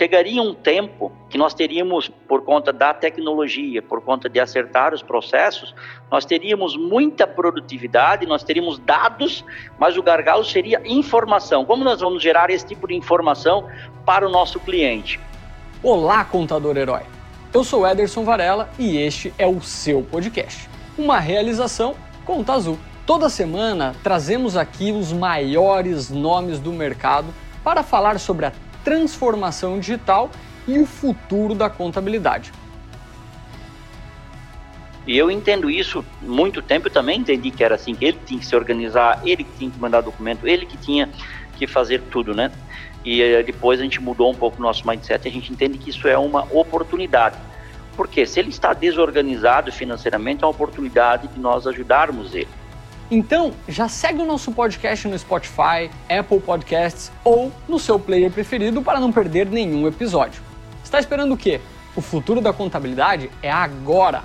chegaria um tempo que nós teríamos, por conta da tecnologia, por conta de acertar os processos, nós teríamos muita produtividade, nós teríamos dados, mas o gargalo seria informação. Como nós vamos gerar esse tipo de informação para o nosso cliente? Olá, contador herói. Eu sou Ederson Varela e este é o seu podcast. Uma realização Conta Azul. Toda semana trazemos aqui os maiores nomes do mercado para falar sobre a transformação digital e o futuro da contabilidade. E eu entendo isso muito tempo, eu também entendi que era assim, que ele tinha que se organizar, ele que tinha que mandar documento, ele que tinha que fazer tudo, né? E eh, depois a gente mudou um pouco o nosso mindset, a gente entende que isso é uma oportunidade. Porque se ele está desorganizado financeiramente, é uma oportunidade de nós ajudarmos ele. Então, já segue o nosso podcast no Spotify, Apple Podcasts ou no seu player preferido para não perder nenhum episódio. Está esperando o quê? O futuro da contabilidade é agora!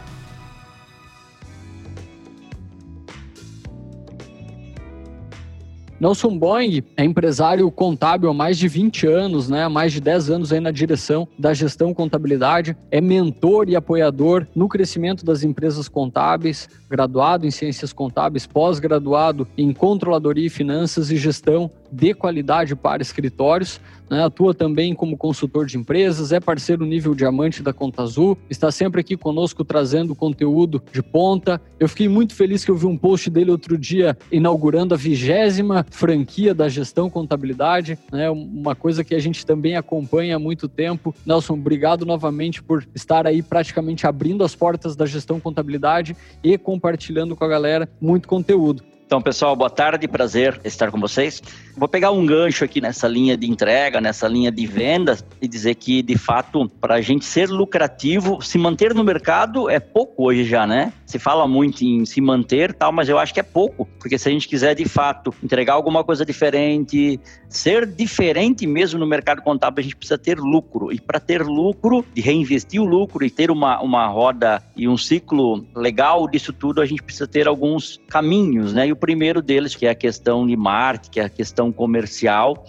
Nelson Boeing é empresário contábil há mais de 20 anos, né? há mais de 10 anos aí na direção da gestão contabilidade, é mentor e apoiador no crescimento das empresas contábeis, graduado em ciências contábeis, pós-graduado em controladoria e finanças e gestão de qualidade para escritórios, né? atua também como consultor de empresas, é parceiro nível diamante da Conta Azul, está sempre aqui conosco trazendo conteúdo de ponta. Eu fiquei muito feliz que eu vi um post dele outro dia inaugurando a vigésima franquia da gestão contabilidade, né? uma coisa que a gente também acompanha há muito tempo. Nelson, obrigado novamente por estar aí praticamente abrindo as portas da gestão contabilidade e compartilhando com a galera muito conteúdo. Então, pessoal, boa tarde, prazer estar com vocês. Vou pegar um gancho aqui nessa linha de entrega, nessa linha de vendas e dizer que, de fato, para a gente ser lucrativo, se manter no mercado é pouco hoje já, né? Se fala muito em se manter, tal, mas eu acho que é pouco, porque se a gente quiser, de fato, entregar alguma coisa diferente, ser diferente mesmo no mercado contábil, a gente precisa ter lucro. E para ter lucro, de reinvestir o lucro e ter uma, uma roda e um ciclo legal disso tudo, a gente precisa ter alguns caminhos, né? O primeiro deles, que é a questão de marketing, que é a questão comercial,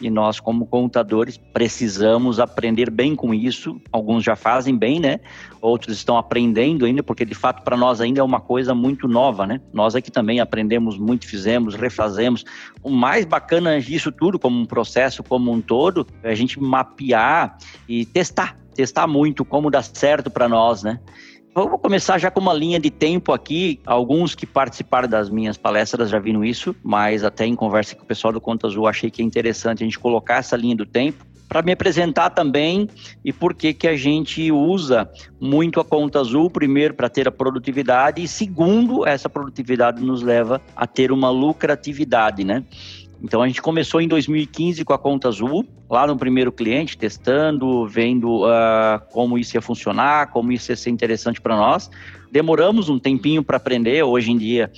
e nós, como contadores, precisamos aprender bem com isso. Alguns já fazem bem, né? Outros estão aprendendo ainda, porque de fato para nós ainda é uma coisa muito nova, né? Nós aqui também aprendemos muito, fizemos, refazemos. O mais bacana disso tudo, como um processo como um todo, é a gente mapear e testar. Testar muito como dá certo para nós, né? Vou começar já com uma linha de tempo aqui. Alguns que participaram das minhas palestras já viram isso, mas até em conversa com o pessoal do Conta Azul achei que é interessante a gente colocar essa linha do tempo para me apresentar também e por que que a gente usa muito a conta azul, primeiro para ter a produtividade e segundo, essa produtividade nos leva a ter uma lucratividade, né? Então a gente começou em 2015 com a conta azul, lá no primeiro cliente, testando, vendo uh, como isso ia funcionar, como isso ia ser interessante para nós. Demoramos um tempinho para aprender, hoje em dia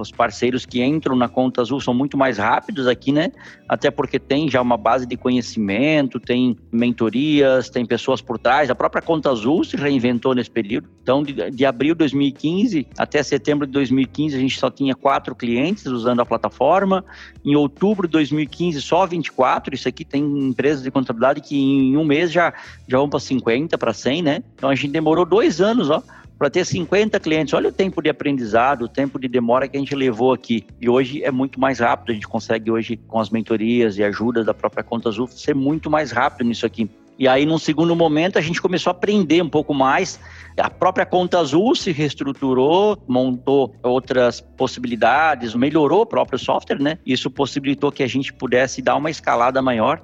os parceiros que entram na conta azul são muito mais rápidos aqui, né? Até porque tem já uma base de conhecimento, tem mentorias, tem pessoas por trás. A própria conta azul se reinventou nesse período. Então, de, de abril de 2015 até setembro de 2015, a gente só tinha quatro clientes usando a plataforma. Em outubro de 2015, só 24. Isso aqui tem empresas de contabilidade que em um mês já, já vão para 50, para 100, né? Então, a gente demorou dois anos, ó para ter 50 clientes. Olha o tempo de aprendizado, o tempo de demora que a gente levou aqui. E hoje é muito mais rápido. A gente consegue hoje, com as mentorias e ajudas da própria Conta Azul, ser muito mais rápido nisso aqui. E aí, num segundo momento, a gente começou a aprender um pouco mais. A própria Conta Azul se reestruturou, montou outras possibilidades, melhorou o próprio software, né? Isso possibilitou que a gente pudesse dar uma escalada maior.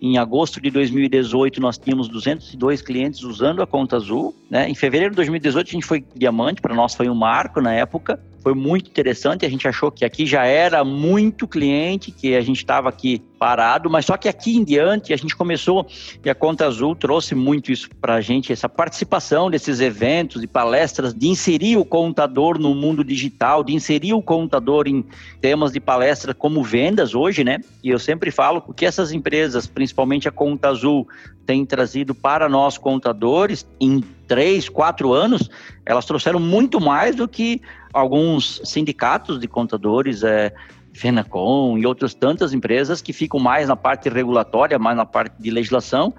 Em agosto de 2018, nós tínhamos 202 clientes usando a conta azul. Né? Em fevereiro de 2018, a gente foi diamante, para nós foi um marco na época foi muito interessante. A gente achou que aqui já era muito cliente, que a gente estava aqui parado, mas só que aqui em diante a gente começou e a Conta Azul trouxe muito isso para a gente, essa participação desses eventos e palestras, de inserir o contador no mundo digital, de inserir o contador em temas de palestra como vendas hoje, né? E eu sempre falo que essas empresas, principalmente a Conta Azul, têm trazido para nós contadores em três, quatro anos, elas trouxeram muito mais do que alguns sindicatos de contadores é, Fenacom e outras tantas empresas que ficam mais na parte regulatória, mais na parte de legislação,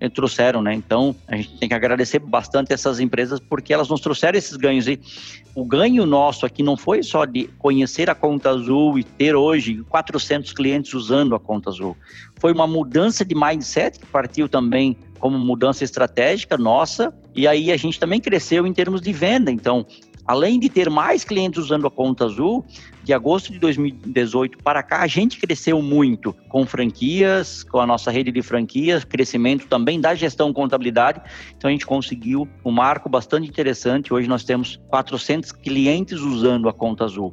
eh, trouxeram, né? Então, a gente tem que agradecer bastante essas empresas porque elas nos trouxeram esses ganhos. E o ganho nosso aqui não foi só de conhecer a Conta Azul e ter hoje 400 clientes usando a Conta Azul. Foi uma mudança de mindset que partiu também como mudança estratégica nossa, e aí a gente também cresceu em termos de venda. Então, além de ter mais clientes usando a conta azul, de agosto de 2018 para cá, a gente cresceu muito com franquias, com a nossa rede de franquias, crescimento também da gestão contabilidade. Então a gente conseguiu um marco bastante interessante. Hoje nós temos 400 clientes usando a conta azul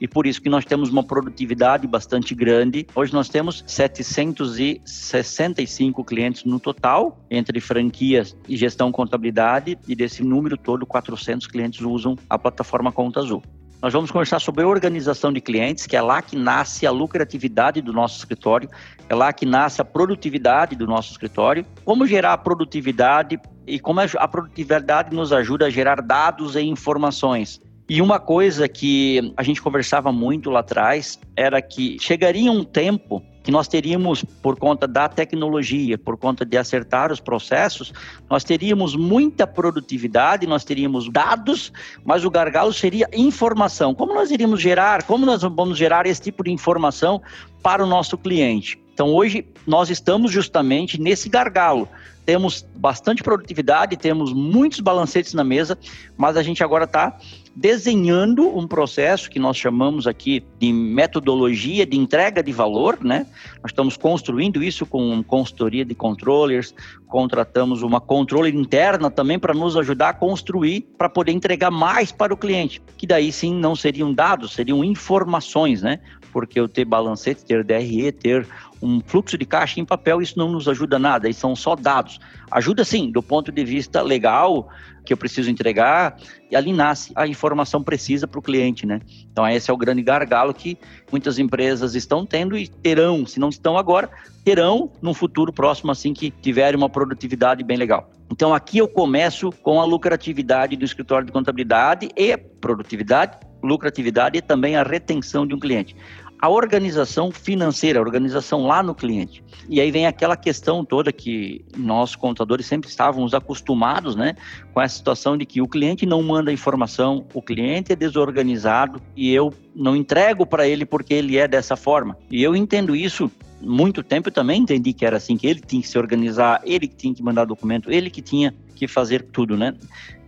e por isso que nós temos uma produtividade bastante grande. Hoje nós temos 765 clientes no total, entre franquias e gestão contabilidade, e desse número todo, 400 clientes usam a plataforma Conta Azul. Nós vamos conversar sobre organização de clientes, que é lá que nasce a lucratividade do nosso escritório, é lá que nasce a produtividade do nosso escritório, como gerar a produtividade e como a produtividade nos ajuda a gerar dados e informações. E uma coisa que a gente conversava muito lá atrás era que chegaria um tempo que nós teríamos, por conta da tecnologia, por conta de acertar os processos, nós teríamos muita produtividade, nós teríamos dados, mas o gargalo seria informação. Como nós iríamos gerar, como nós vamos gerar esse tipo de informação para o nosso cliente? Então, hoje, nós estamos justamente nesse gargalo temos bastante produtividade, temos muitos balancetes na mesa, mas a gente agora está desenhando um processo que nós chamamos aqui de metodologia de entrega de valor, né? Nós estamos construindo isso com consultoria de controllers, contratamos uma controle interna também para nos ajudar a construir, para poder entregar mais para o cliente, que daí sim não seriam dados, seriam informações, né? Porque eu ter balancete, ter DRE, ter um fluxo de caixa em papel, isso não nos ajuda nada, isso são só dados. Ajuda sim, do ponto de vista legal, que eu preciso entregar, e ali nasce a informação precisa para o cliente, né? Então esse é o grande gargalo que muitas empresas estão tendo e terão, se não estão agora, terão no futuro próximo assim que tiverem uma produtividade bem legal. Então aqui eu começo com a lucratividade do escritório de contabilidade e produtividade, lucratividade e também a retenção de um cliente a organização financeira, a organização lá no cliente. E aí vem aquela questão toda que nós contadores sempre estávamos acostumados, né, com essa situação de que o cliente não manda informação, o cliente é desorganizado e eu não entrego para ele porque ele é dessa forma. E eu entendo isso muito tempo eu também entendi que era assim, que ele tinha que se organizar, ele que tinha que mandar documento, ele que tinha que fazer tudo, né?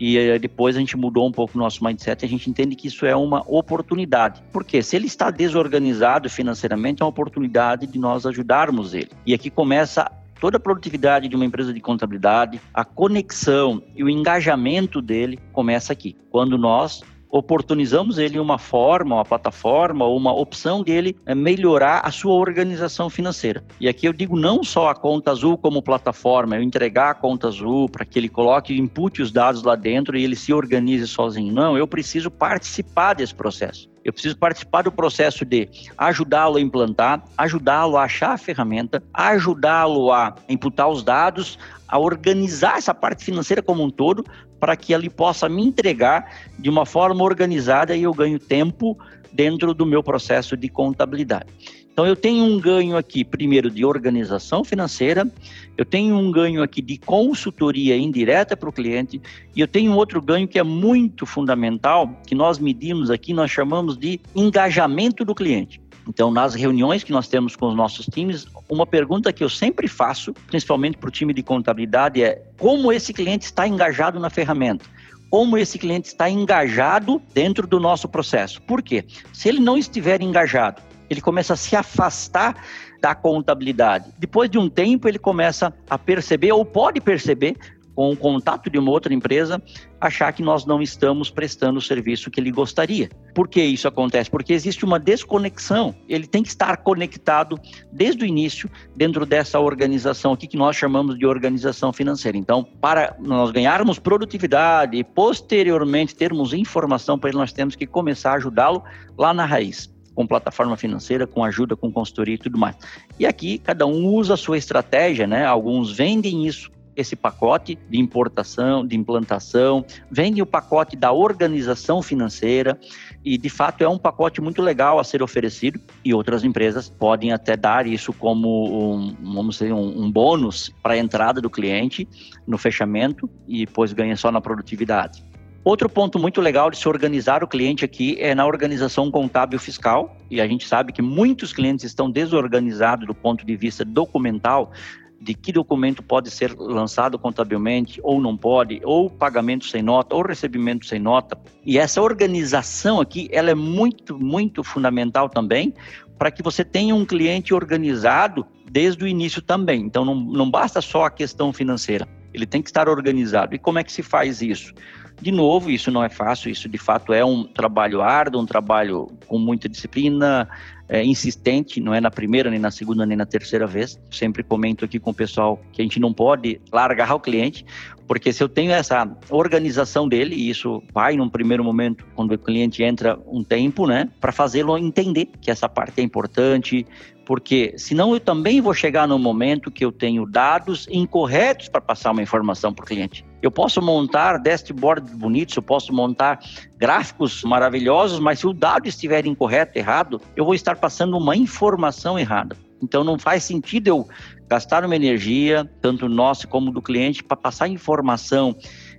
E eh, depois a gente mudou um pouco o nosso mindset, a gente entende que isso é uma oportunidade. Porque se ele está desorganizado financeiramente, é uma oportunidade de nós ajudarmos ele. E aqui começa toda a produtividade de uma empresa de contabilidade, a conexão e o engajamento dele começa aqui. Quando nós oportunizamos ele uma forma, uma plataforma, uma opção dele é melhorar a sua organização financeira. E aqui eu digo não só a conta azul como plataforma, eu entregar a conta azul para que ele coloque, input os dados lá dentro e ele se organize sozinho. Não, eu preciso participar desse processo. Eu preciso participar do processo de ajudá-lo a implantar, ajudá-lo a achar a ferramenta, ajudá-lo a imputar os dados, a organizar essa parte financeira como um todo, para que ele possa me entregar de uma forma organizada e eu ganho tempo dentro do meu processo de contabilidade. Então eu tenho um ganho aqui, primeiro, de organização financeira, eu tenho um ganho aqui de consultoria indireta para o cliente, e eu tenho outro ganho que é muito fundamental, que nós medimos aqui, nós chamamos de engajamento do cliente. Então, nas reuniões que nós temos com os nossos times, uma pergunta que eu sempre faço, principalmente para o time de contabilidade, é como esse cliente está engajado na ferramenta? Como esse cliente está engajado dentro do nosso processo? Por quê? Se ele não estiver engajado, ele começa a se afastar da contabilidade. Depois de um tempo, ele começa a perceber, ou pode perceber, com o contato de uma outra empresa, achar que nós não estamos prestando o serviço que ele gostaria. Por que isso acontece? Porque existe uma desconexão. Ele tem que estar conectado desde o início dentro dessa organização aqui que nós chamamos de organização financeira. Então, para nós ganharmos produtividade e posteriormente termos informação para ele, nós temos que começar a ajudá-lo lá na raiz com plataforma financeira, com ajuda, com consultoria e tudo mais. E aqui cada um usa a sua estratégia, né? Alguns vendem isso esse pacote de importação, de implantação, vem o pacote da organização financeira e de fato é um pacote muito legal a ser oferecido e outras empresas podem até dar isso como um, vamos dizer, um, um bônus para a entrada do cliente no fechamento e depois ganha só na produtividade. Outro ponto muito legal de se organizar o cliente aqui é na organização contábil fiscal, e a gente sabe que muitos clientes estão desorganizados do ponto de vista documental, de que documento pode ser lançado contabilmente ou não pode, ou pagamento sem nota, ou recebimento sem nota. E essa organização aqui, ela é muito, muito fundamental também para que você tenha um cliente organizado desde o início também. Então, não, não basta só a questão financeira, ele tem que estar organizado. E como é que se faz isso? De novo, isso não é fácil, isso de fato é um trabalho árduo, um trabalho com muita disciplina, é, insistente, não é na primeira, nem na segunda, nem na terceira vez. Sempre comento aqui com o pessoal que a gente não pode largar o cliente, porque se eu tenho essa organização dele, e isso vai num primeiro momento, quando o cliente entra um tempo, né, para fazê-lo entender que essa parte é importante, porque senão eu também vou chegar no momento que eu tenho dados incorretos para passar uma informação para o cliente. Eu posso montar dashboards bonitos, eu posso montar gráficos maravilhosos, mas se o dado estiver incorreto, errado, eu vou estar passando uma informação errada. Então não faz sentido eu gastar uma energia, tanto nossa como do cliente, para passar informação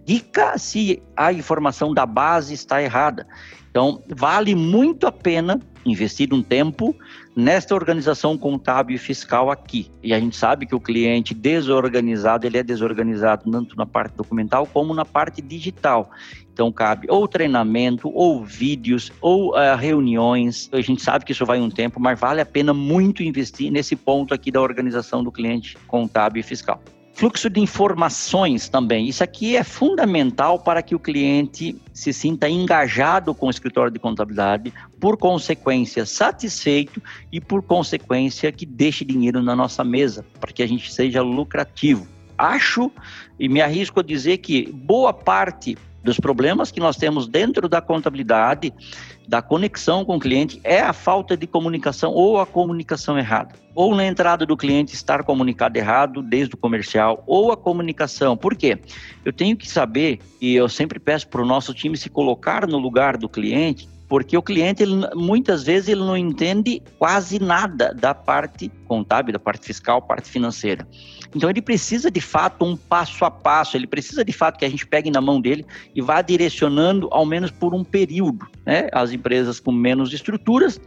rica se a informação da base está errada. Então, vale muito a pena investir um tempo nesta organização contábil e fiscal aqui. E a gente sabe que o cliente desorganizado, ele é desorganizado tanto na parte documental como na parte digital. Então, cabe ou treinamento, ou vídeos, ou uh, reuniões. A gente sabe que isso vai um tempo, mas vale a pena muito investir nesse ponto aqui da organização do cliente contábil e fiscal. Fluxo de informações também. Isso aqui é fundamental para que o cliente se sinta engajado com o escritório de contabilidade, por consequência, satisfeito e, por consequência, que deixe dinheiro na nossa mesa, para que a gente seja lucrativo. Acho e me arrisco a dizer que boa parte dos problemas que nós temos dentro da contabilidade, da conexão com o cliente, é a falta de comunicação ou a comunicação errada. Ou na entrada do cliente estar comunicado errado desde o comercial, ou a comunicação. Por quê? Eu tenho que saber, e eu sempre peço para o nosso time se colocar no lugar do cliente, porque o cliente ele, muitas vezes ele não entende quase nada da parte contábil, da parte fiscal, parte financeira. Então ele precisa de fato um passo a passo, ele precisa de fato que a gente pegue na mão dele e vá direcionando ao menos por um período, né? As empresas com menos estruturas,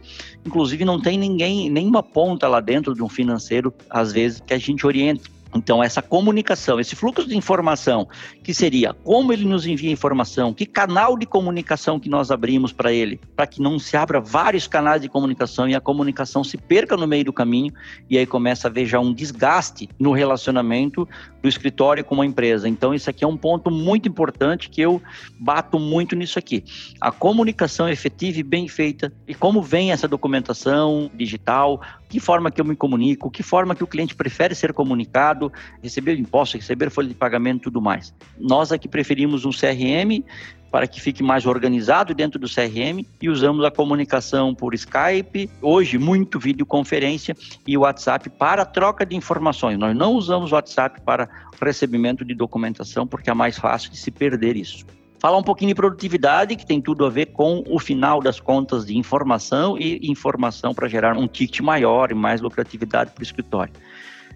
inclusive não tem ninguém, nenhuma ponta lá dentro de um financeiro às vezes que a gente oriente. Então, essa comunicação, esse fluxo de informação, que seria como ele nos envia informação, que canal de comunicação que nós abrimos para ele, para que não se abra vários canais de comunicação e a comunicação se perca no meio do caminho, e aí começa a ver já um desgaste no relacionamento do escritório com a empresa. Então, isso aqui é um ponto muito importante que eu bato muito nisso aqui. A comunicação efetiva e bem feita, e como vem essa documentação digital, que forma que eu me comunico, que forma que o cliente prefere ser comunicado, receber imposto, receber folha de pagamento e tudo mais. Nós aqui preferimos um CRM para que fique mais organizado dentro do CRM e usamos a comunicação por Skype, hoje muito videoconferência e WhatsApp para troca de informações. Nós não usamos WhatsApp para recebimento de documentação porque é mais fácil de se perder isso. Falar um pouquinho de produtividade, que tem tudo a ver com o final das contas de informação e informação para gerar um ticket maior e mais lucratividade para o escritório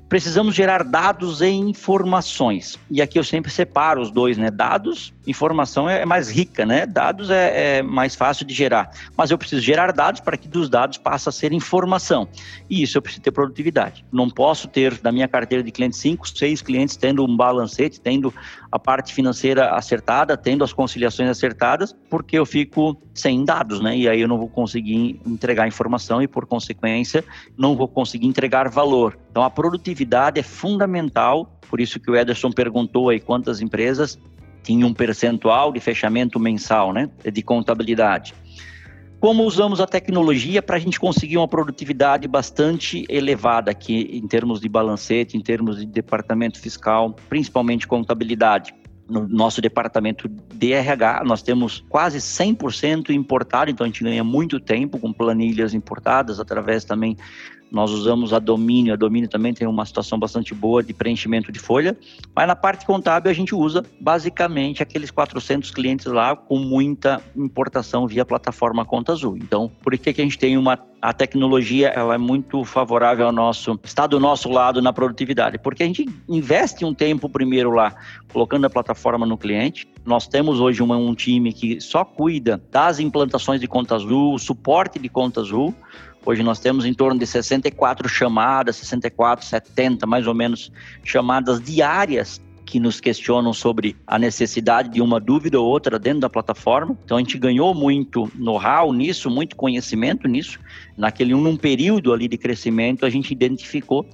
precisamos gerar dados e informações. E aqui eu sempre separo os dois, né? Dados, informação é mais rica, né? Dados é, é, mais fácil de gerar. Mas eu preciso gerar dados para que dos dados passe a ser informação. E isso eu preciso ter produtividade. Não posso ter na minha carteira de clientes cinco, seis clientes tendo um balancete, tendo a parte financeira acertada, tendo as conciliações acertadas, porque eu fico sem dados, né? E aí eu não vou conseguir entregar informação e, por consequência, não vou conseguir entregar valor. Então, a produtividade é fundamental, por isso que o Ederson perguntou aí quantas empresas tinham um percentual de fechamento mensal, né, de contabilidade. Como usamos a tecnologia para a gente conseguir uma produtividade bastante elevada aqui em termos de balancete, em termos de departamento fiscal, principalmente contabilidade. No nosso departamento de RH, nós temos quase 100% importado, então a gente ganha muito tempo com planilhas importadas através também nós usamos a Domínio, a Domínio também tem uma situação bastante boa de preenchimento de folha, mas na parte contábil a gente usa basicamente aqueles 400 clientes lá com muita importação via plataforma Conta Azul. Então, por que, que a gente tem uma a tecnologia ela é muito favorável ao nosso está do nosso lado na produtividade, porque a gente investe um tempo primeiro lá colocando a plataforma no cliente. Nós temos hoje uma, um time que só cuida das implantações de conta azul, suporte de conta azul. Hoje nós temos em torno de 64 chamadas, 64, 70 mais ou menos chamadas diárias que nos questionam sobre a necessidade de uma dúvida ou outra dentro da plataforma. Então a gente ganhou muito know-how nisso, muito conhecimento nisso. Naquele num período ali de crescimento, a gente identificou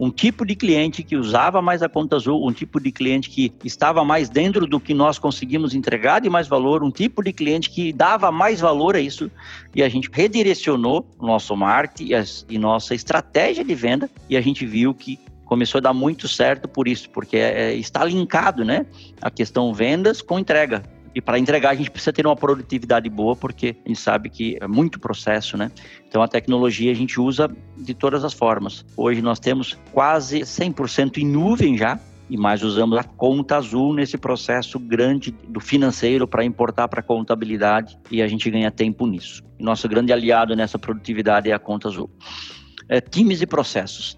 um tipo de cliente que usava mais a conta azul, um tipo de cliente que estava mais dentro do que nós conseguimos entregar de mais valor, um tipo de cliente que dava mais valor a isso e a gente redirecionou nosso marketing e, nossa estratégia de venda e a gente viu que começou a dar muito certo por isso, porque é, é, está linkado, né? A questão vendas com entrega. E para entregar a gente precisa ter uma produtividade boa, porque a gente sabe que é muito processo, né? Então a tecnologia a gente usa de todas as formas. Hoje nós temos quase 100% em nuvem já, e mais usamos a conta azul nesse processo grande do financeiro para importar para a contabilidade e a gente ganha tempo nisso. Nosso grande aliado nessa produtividade é a conta azul. É, times e processos.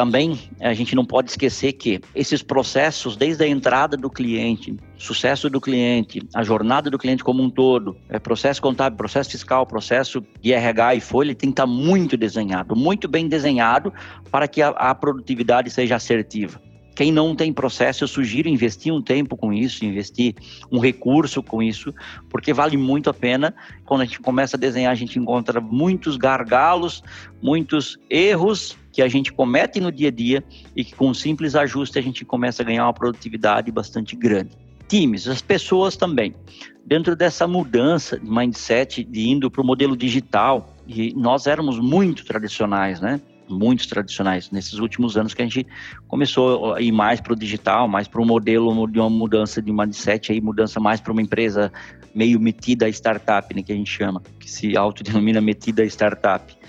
Também a gente não pode esquecer que esses processos, desde a entrada do cliente, sucesso do cliente, a jornada do cliente como um todo, é processo contábil, processo fiscal, processo de RH e folha, tem que estar muito desenhado, muito bem desenhado para que a, a produtividade seja assertiva. Quem não tem processo, eu sugiro investir um tempo com isso, investir um recurso com isso, porque vale muito a pena. Quando a gente começa a desenhar, a gente encontra muitos gargalos, muitos erros que a gente comete no dia a dia e que com um simples ajuste a gente começa a ganhar uma produtividade bastante grande. Times, as pessoas também. Dentro dessa mudança de mindset, de indo para o modelo digital, e nós éramos muito tradicionais, né? Muitos tradicionais. Nesses últimos anos que a gente começou a ir mais para o digital, mais para o modelo de uma mudança de mindset, aí mudança mais para uma empresa meio metida startup, né, que a gente chama, que se autodenomina metida startup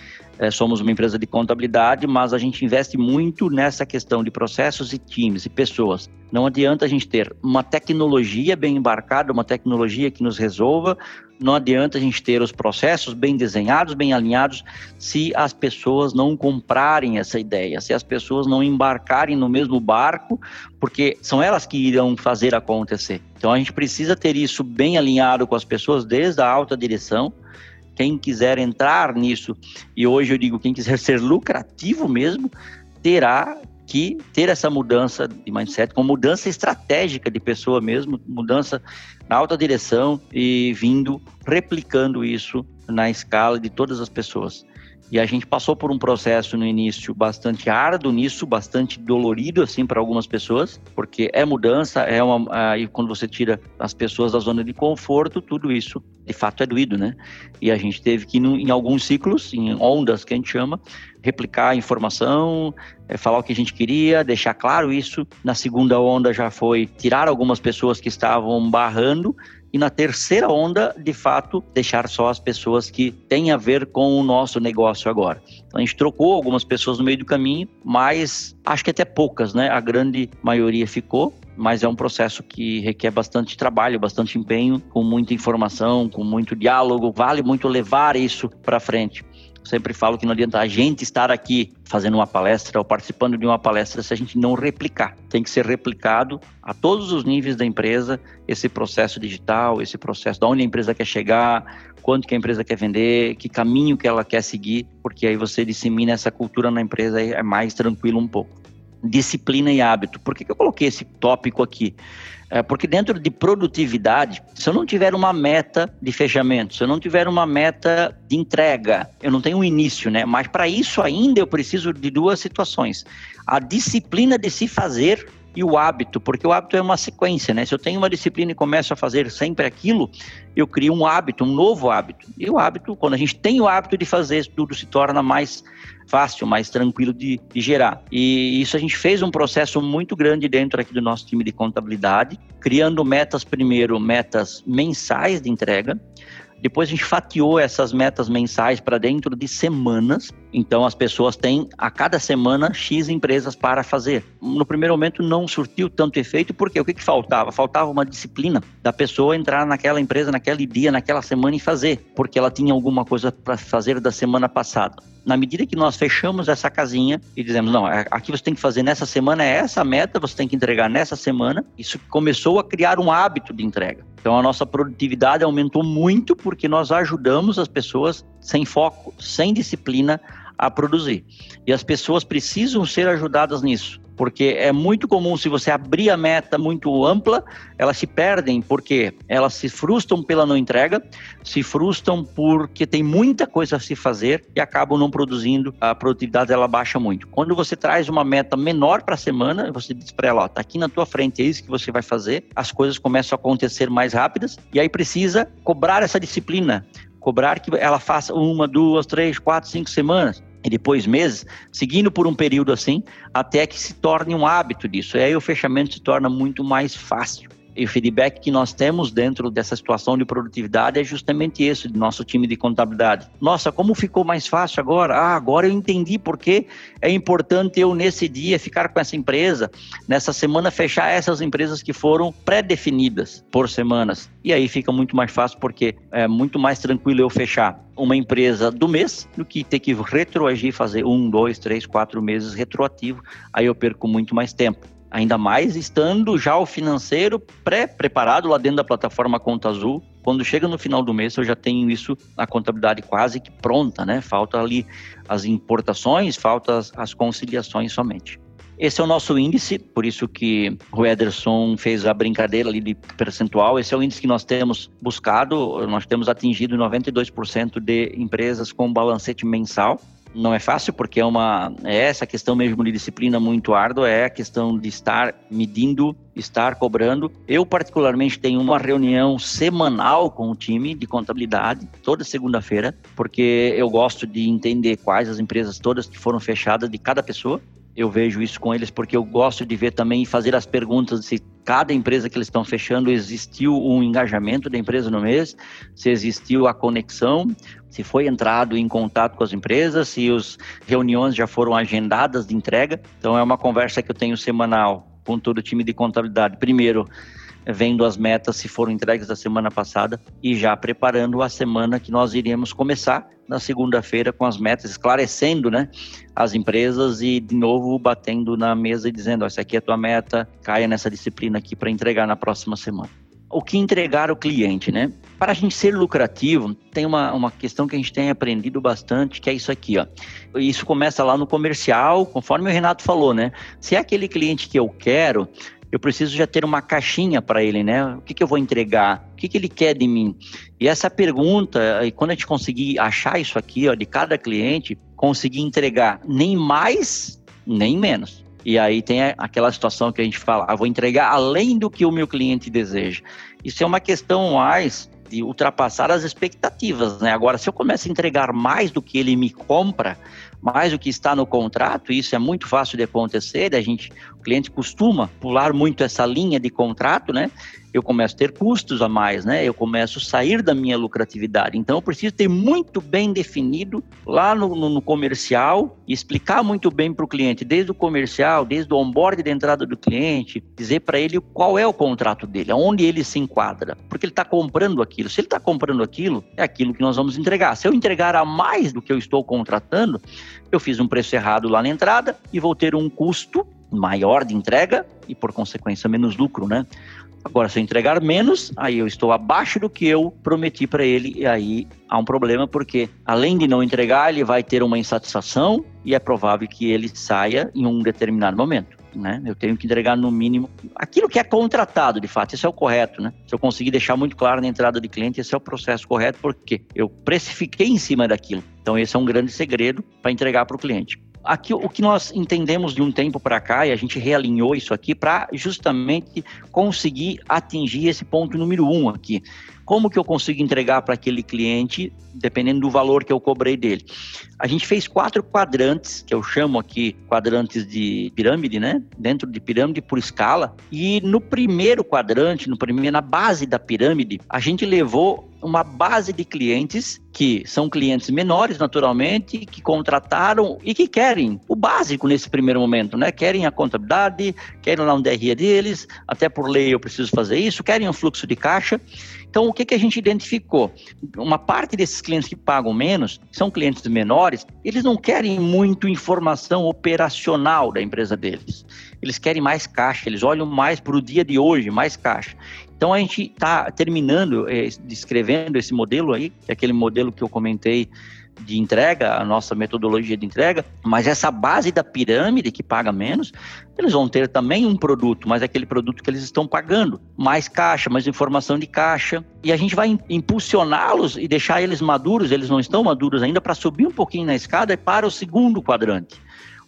é, somos uma empresa de contabilidade, mas a gente investe muito nessa questão de processos e times e pessoas. Não adianta a gente ter uma tecnologia bem embarcada, uma tecnologia que nos resolva, não adianta a gente ter os processos bem desenhados, bem alinhados, se as pessoas não comprarem essa ideia, se as pessoas não embarcarem no mesmo barco, porque são elas que irão fazer acontecer. Então a gente precisa ter isso bem alinhado com as pessoas desde a alta direção, quem quiser entrar nisso, e hoje eu digo, quem quiser ser lucrativo mesmo, terá que ter essa mudança de mindset, com mudança estratégica de pessoa mesmo, mudança na alta direção e vindo replicando isso na escala de todas as pessoas. E a gente passou por um processo no início bastante árduo nisso, bastante dolorido assim para algumas pessoas, porque é mudança, é uma aí quando você tira as pessoas da zona de conforto, tudo isso de fato é doído, né? E a gente teve que em alguns ciclos, em ondas que a gente chama, replicar a informação, é, falar o que a gente queria, deixar claro isso. Na segunda onda já foi tirar algumas pessoas que estavam barrando e na terceira onda, de fato, deixar só as pessoas que têm a ver com o nosso negócio agora. Então, a gente trocou algumas pessoas no meio do caminho, mas acho que até poucas, né? A grande maioria ficou, mas é um processo que requer bastante trabalho, bastante empenho, com muita informação, com muito diálogo. Vale muito levar isso para frente sempre falo que não adianta a gente estar aqui fazendo uma palestra ou participando de uma palestra se a gente não replicar. Tem que ser replicado a todos os níveis da empresa esse processo digital, esse processo de onde a empresa quer chegar, quanto que a empresa quer vender, que caminho que ela quer seguir, porque aí você dissemina essa cultura na empresa e é mais tranquilo um pouco. Disciplina e hábito. Por que, que eu coloquei esse tópico aqui? É, porque dentro de produtividade, se eu não tiver uma meta de fechamento, se eu não tiver uma meta de entrega, eu não tenho um início, né? Mas para isso ainda eu preciso de duas situações: a disciplina de se fazer e o hábito, porque o hábito é uma sequência, né? Se eu tenho uma disciplina e começo a fazer sempre aquilo, eu crio um hábito, um novo hábito. E o hábito, quando a gente tem o hábito de fazer, tudo se torna mais fácil, mais tranquilo de, de, gerar. E isso a gente fez um processo muito grande dentro aqui do nosso time de contabilidade, criando metas primeiro, metas mensais de entrega, Depois a gente fatiou essas metas mensais para dentro de semanas. Então as pessoas têm a cada semana X empresas para fazer. No primeiro momento não surtiu tanto efeito, porque o que, que faltava? Faltava uma disciplina da pessoa entrar naquela empresa, naquele dia, naquela semana e fazer, porque ela tinha alguma coisa para fazer da semana passada na medida que nós fechamos essa casinha e dizemos, não, é, aqui você tem que fazer nessa semana, é essa meta, você tem que entregar nessa semana, isso começou a criar um hábito de entrega. Então a nossa produtividade aumentou muito porque nós ajudamos as pessoas sem foco, sem disciplina a produzir. E as pessoas precisam ser ajudadas nisso porque é muito comum se você abrir a meta muito ampla, elas se perdem porque elas se frustram pela não entrega, se frustram porque tem muita coisa a se fazer e acabam não produzindo, a produtividade ela baixa muito. Quando você traz uma meta menor para a semana, você diz para ela, ó, tá aqui na tua frente, é isso que você vai fazer, as coisas começam a acontecer mais rápidas e aí precisa cobrar essa disciplina, cobrar que ela faça uma, duas, três, quatro, cinco semanas e depois meses, seguindo por um período assim, até que se torne um hábito disso. E aí o fechamento se torna muito mais fácil. E o feedback que nós temos dentro dessa situação de produtividade é justamente esse, do nosso time de contabilidade. Nossa, como ficou mais fácil agora? Ah, agora eu entendi por que é importante eu, nesse dia, ficar com essa empresa, nessa semana, fechar essas empresas que foram pré-definidas por semanas. E aí fica muito mais fácil, porque é muito mais tranquilo eu fechar uma empresa do mês do que ter que retroagir, fazer um, dois, três, quatro meses retroativo. Aí eu perco muito mais tempo ainda mais estando já o financeiro pré-preparado lá dentro da plataforma Conta Azul. Quando chega no final do mês, eu já tenho isso na contabilidade quase que pronta, né? Falta ali as importações, falta as, as conciliações somente. Esse é o nosso índice, por isso que o Ederson fez a brincadeira ali de percentual. Esse é o índice que nós temos buscado, nós temos atingido 92% de empresas com balancete mensal. Não é fácil porque é uma é essa questão mesmo de disciplina muito árdua, é a questão de estar medindo, estar cobrando. Eu particularmente tenho uma reunião semanal com o time de contabilidade toda segunda-feira, porque eu gosto de entender quais as empresas todas que foram fechadas de cada pessoa eu vejo isso com eles porque eu gosto de ver também e fazer as perguntas se cada empresa que eles estão fechando existiu um engajamento da empresa no mês, se existiu a conexão, se foi entrado em contato com as empresas, se as reuniões já foram agendadas de entrega. Então é uma conversa que eu tenho semanal com todo o time de contabilidade. Primeiro, vendo as metas se foram entregues da semana passada e já preparando a semana que nós iríamos começar na segunda-feira com as metas, esclarecendo né, as empresas e de novo batendo na mesa e dizendo: essa aqui é a tua meta, caia nessa disciplina aqui para entregar na próxima semana. O que entregar ao cliente, né? Para a gente ser lucrativo, tem uma, uma questão que a gente tem aprendido bastante, que é isso aqui, ó. Isso começa lá no comercial, conforme o Renato falou, né? Se é aquele cliente que eu quero, eu preciso já ter uma caixinha para ele, né? O que, que eu vou entregar? O que, que ele quer de mim? E essa pergunta, e quando a gente conseguir achar isso aqui, ó, de cada cliente, conseguir entregar nem mais, nem menos. E aí tem aquela situação que a gente fala, ah, vou entregar além do que o meu cliente deseja. Isso é uma questão mais de ultrapassar as expectativas, né? Agora, se eu começo a entregar mais do que ele me compra, mais do que está no contrato, isso é muito fácil de acontecer, a gente, cliente costuma pular muito essa linha de contrato, né? eu começo a ter custos a mais, né? Eu começo a sair da minha lucratividade. Então, eu preciso ter muito bem definido lá no, no, no comercial e explicar muito bem para o cliente, desde o comercial, desde o onboard de entrada do cliente, dizer para ele qual é o contrato dele, aonde ele se enquadra, porque ele está comprando aquilo. Se ele está comprando aquilo, é aquilo que nós vamos entregar. Se eu entregar a mais do que eu estou contratando, eu fiz um preço errado lá na entrada e vou ter um custo maior de entrega e, por consequência, menos lucro, né? Agora, se eu entregar menos, aí eu estou abaixo do que eu prometi para ele, e aí há um problema, porque além de não entregar, ele vai ter uma insatisfação e é provável que ele saia em um determinado momento. Né? Eu tenho que entregar no mínimo aquilo que é contratado, de fato, esse é o correto, né? Se eu conseguir deixar muito claro na entrada de cliente, esse é o processo correto, porque eu precifiquei em cima daquilo. Então, esse é um grande segredo para entregar para o cliente. Aqui, o que nós entendemos de um tempo para cá, e a gente realinhou isso aqui para justamente conseguir atingir esse ponto número um aqui. Como que eu consigo entregar para aquele cliente, dependendo do valor que eu cobrei dele. A gente fez quatro quadrantes, que eu chamo aqui quadrantes de pirâmide, né? Dentro de pirâmide por escala. E no primeiro quadrante, no primeiro, na base da pirâmide, a gente levou uma base de clientes que são clientes menores, naturalmente, que contrataram e que querem o básico nesse primeiro momento, né? Querem a contabilidade, querem lá um DRE deles, até por lei eu preciso fazer isso, querem um fluxo de caixa. Então, o que, que a gente identificou? Uma parte desses clientes que pagam menos, são clientes menores, eles não querem muito informação operacional da empresa deles. Eles querem mais caixa, eles olham mais para o dia de hoje, mais caixa. Então a gente está terminando, é, descrevendo esse modelo aí, que é aquele modelo que eu comentei de entrega, a nossa metodologia de entrega, mas essa base da pirâmide que paga menos, eles vão ter também um produto, mas é aquele produto que eles estão pagando, mais caixa, mais informação de caixa, e a gente vai impulsioná-los e deixar eles maduros, eles não estão maduros ainda, para subir um pouquinho na escada para o segundo quadrante.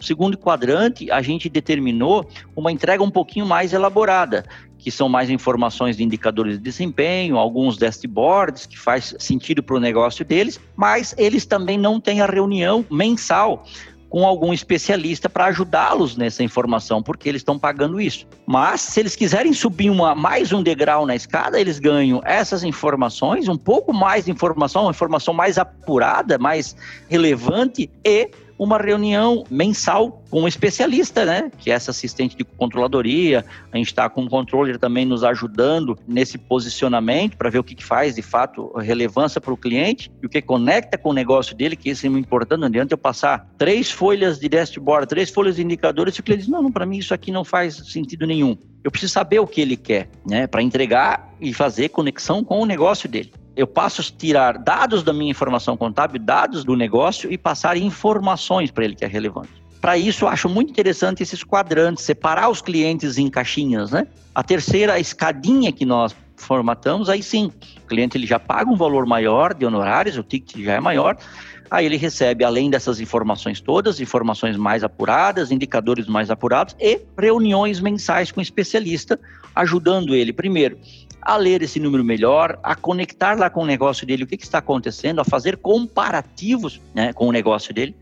Segundo quadrante, a gente determinou uma entrega um pouquinho mais elaborada, que são mais informações de indicadores de desempenho, alguns dashboards que faz sentido para o negócio deles, mas eles também não têm a reunião mensal com algum especialista para ajudá-los nessa informação, porque eles estão pagando isso. Mas se eles quiserem subir uma, mais um degrau na escada, eles ganham essas informações, um pouco mais de informação, uma informação mais apurada, mais relevante e uma reunião mensal com um especialista, né? Que é essa assistente de controladoria. A gente está com um controller também nos ajudando nesse posicionamento para ver o que, que faz de fato relevância para o cliente e o que conecta com o negócio dele, que isso é muito importante. Não adianta eu passar três folhas de dashboard, três folhas de indicadores, e o cliente diz: não, não para mim isso aqui não faz sentido nenhum. Eu preciso saber o que ele quer, né? Para entregar e fazer conexão com o negócio dele eu passo a tirar dados da minha informação contábil, dados do negócio e passar informações para ele que é relevante. Para isso, eu acho muito interessante esses quadrantes, separar os clientes em caixinhas, né? A terceira escadinha que nós formatamos, aí sim, o cliente ele já paga um valor maior de honorários, o ticket já é maior, aí ele recebe, além dessas informações todas, informações mais apuradas, indicadores mais apurados e reuniões mensais com especialista, ajudando ele, primeiro, a ler esse número melhor, a conectar lá com o negócio dele, o que, que está acontecendo, a fazer comparativos né, com o negócio dele.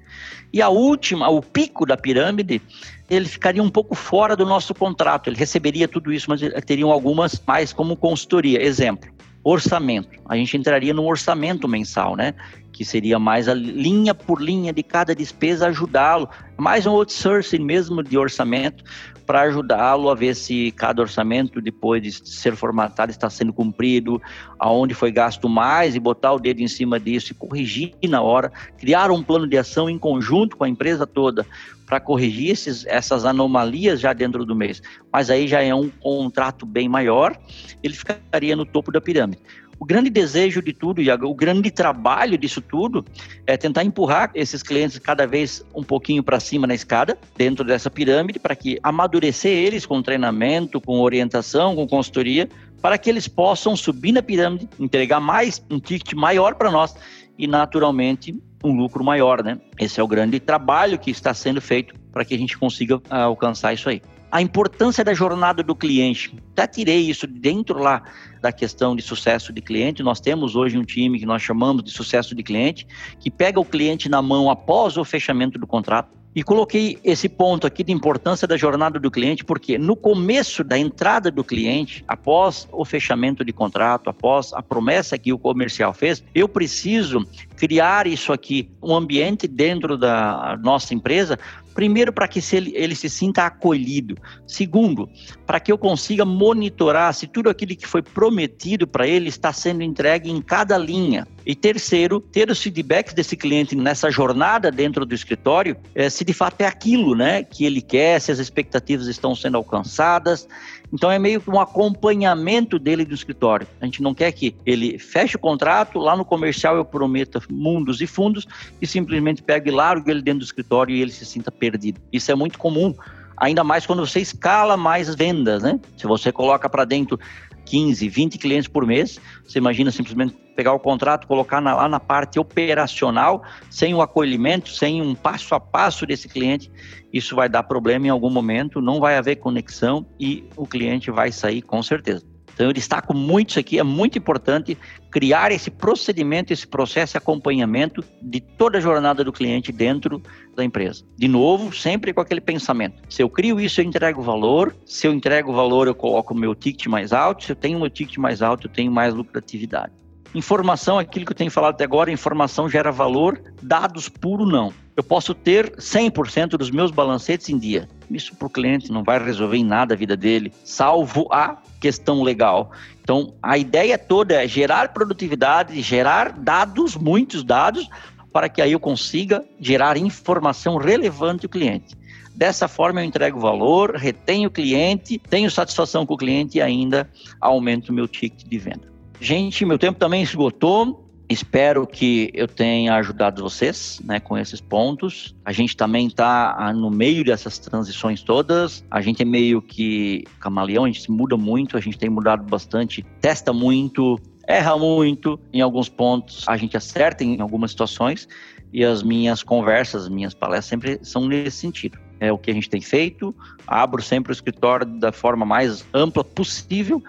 E a última, o pico da pirâmide, ele ficaria um pouco fora do nosso contrato. Ele receberia tudo isso, mas teriam algumas mais como consultoria. Exemplo, orçamento. A gente entraria no orçamento mensal, né? Que seria mais a linha por linha de cada despesa ajudá-lo. Mais um outsourcing mesmo de orçamento para ajudá-lo a ver se cada orçamento, depois de ser formatado, está sendo cumprido, aonde foi gasto mais e botar o dedo em cima disso e corrigir na hora, criar um plano de ação em conjunto com a empresa toda para corrigir esses, essas anomalias já dentro do mês. Mas aí já é um contrato bem maior, ele ficaria no topo da pirâmide. O grande desejo de tudo, Iago, o grande trabalho disso tudo é tentar empurrar esses clientes cada vez um pouquinho para cima na escada, dentro dessa pirâmide, para que amadurecer eles com treinamento, com orientação, com consultoria, para que eles possam subir na pirâmide, entregar mais um ticket maior para nós e naturalmente um lucro maior, né? Esse é o grande trabalho que está sendo feito para que a gente consiga ah, alcançar isso aí a importância da jornada do cliente. Já tirei isso dentro lá da questão de sucesso de cliente. Nós temos hoje um time que nós chamamos de sucesso de cliente, que pega o cliente na mão após o fechamento do contrato e coloquei esse ponto aqui de importância da jornada do cliente, porque no começo da entrada do cliente, após o fechamento de contrato, após a promessa que o comercial fez, eu preciso criar isso aqui, um ambiente dentro da nossa emprisa Primeiro, para que ele, ele se sinta acolhido. Segundo, para que eu consiga monitorar se tudo aquilo que foi prometido para ele está sendo entregue em cada linha. E terceiro, ter os feedbacks desse cliente nessa jornada dentro do escritório, é, se de fato é aquilo né, que ele quer, se as expectativas estão sendo alcançadas, então é meio que um acompanhamento dele do escritório. A gente não quer que ele feche o contrato, lá no comercial eu prometa mundos e fundos e simplesmente pegue e largue ele dentro do escritório e ele se sinta perdido. Isso é muito comum, ainda mais quando você escala mais vendas, né? Se você coloca para dentro 15, 20 clientes por mês, você imagina simplesmente pegar o contrato, colocar na, lá na parte operacional, sem o acolhimento, sem um passo a passo desse cliente, isso vai dar problema em algum momento, não vai haver conexão e o cliente vai sair com certeza. Então eu destaco muito isso aqui, é muito importante criar esse procedimento, esse processo de acompanhamento de toda a jornada do cliente dentro da empresa. De novo, sempre com aquele pensamento. Se eu crio isso, eu entrego valor. Se eu entrego valor, eu coloco o meu ticket mais alto. Se eu tenho o meu ticket mais alto, eu tenho mais lucratividade. Informação, aquilo que eu tenho falado até agora, informação gera valor, dados puro não. Eu posso ter 100% dos meus balancetes em dia. Isso para o cliente não vai resolver em nada a vida dele, salvo a questão legal. Então, a ideia toda é gerar produtividade, gerar dados, muitos dados, para que aí eu consiga gerar informação relevante ao cliente. Dessa forma, eu entrego valor, retenho o cliente, tenho satisfação com o cliente e ainda aumento o meu ticket de venda. Gente, meu tempo também esgotou. Espero que eu tenha ajudado vocês né, com esses pontos. A gente também está ah, no meio dessas transições todas. A gente é meio que camaleão, a gente se muda muito, a gente tem mudado bastante, testa muito, erra muito em alguns pontos, a gente acerta em algumas situações. E as minhas conversas, as minhas palestras sempre são nesse sentido. É o que a gente tem feito. Abro sempre o escritório da forma mais ampla possível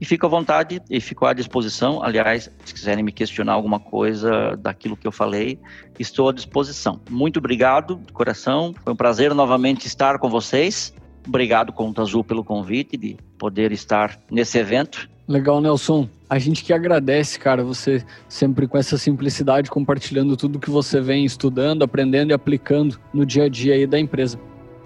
e fico à vontade e fico à disposição. Aliás, se quiserem me questionar alguma coisa daquilo que eu falei, estou à disposição. Muito obrigado de coração. Foi um prazer novamente estar com vocês. Obrigado, Conta Azul, pelo convite de poder estar nesse evento. Legal, Nelson. A gente que agradece, cara, você sempre com essa simplicidade, compartilhando tudo que você vem estudando, aprendendo e aplicando no dia a dia aí da empresa.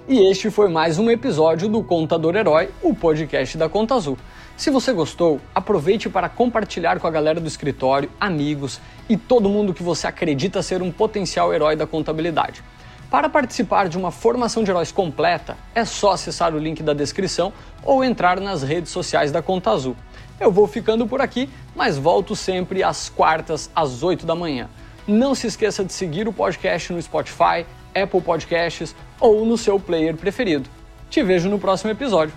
E este foi mais um episódio do Contador Herói, o podcast da Conta Azul. Se você gostou, aproveite para compartilhar com a galera do escritório, amigos e todo mundo que você acredita ser um potencial herói da contabilidade. Para participar de uma formação de heróis completa, é só acessar o link da descrição ou entrar nas redes sociais da Conta Azul. Eu vou ficando por aqui, mas volto sempre às quartas, às 8 da manhã. Não se esqueça de seguir o podcast no Spotify, Apple Podcasts ou no seu player preferido. Te vejo no próximo episódio.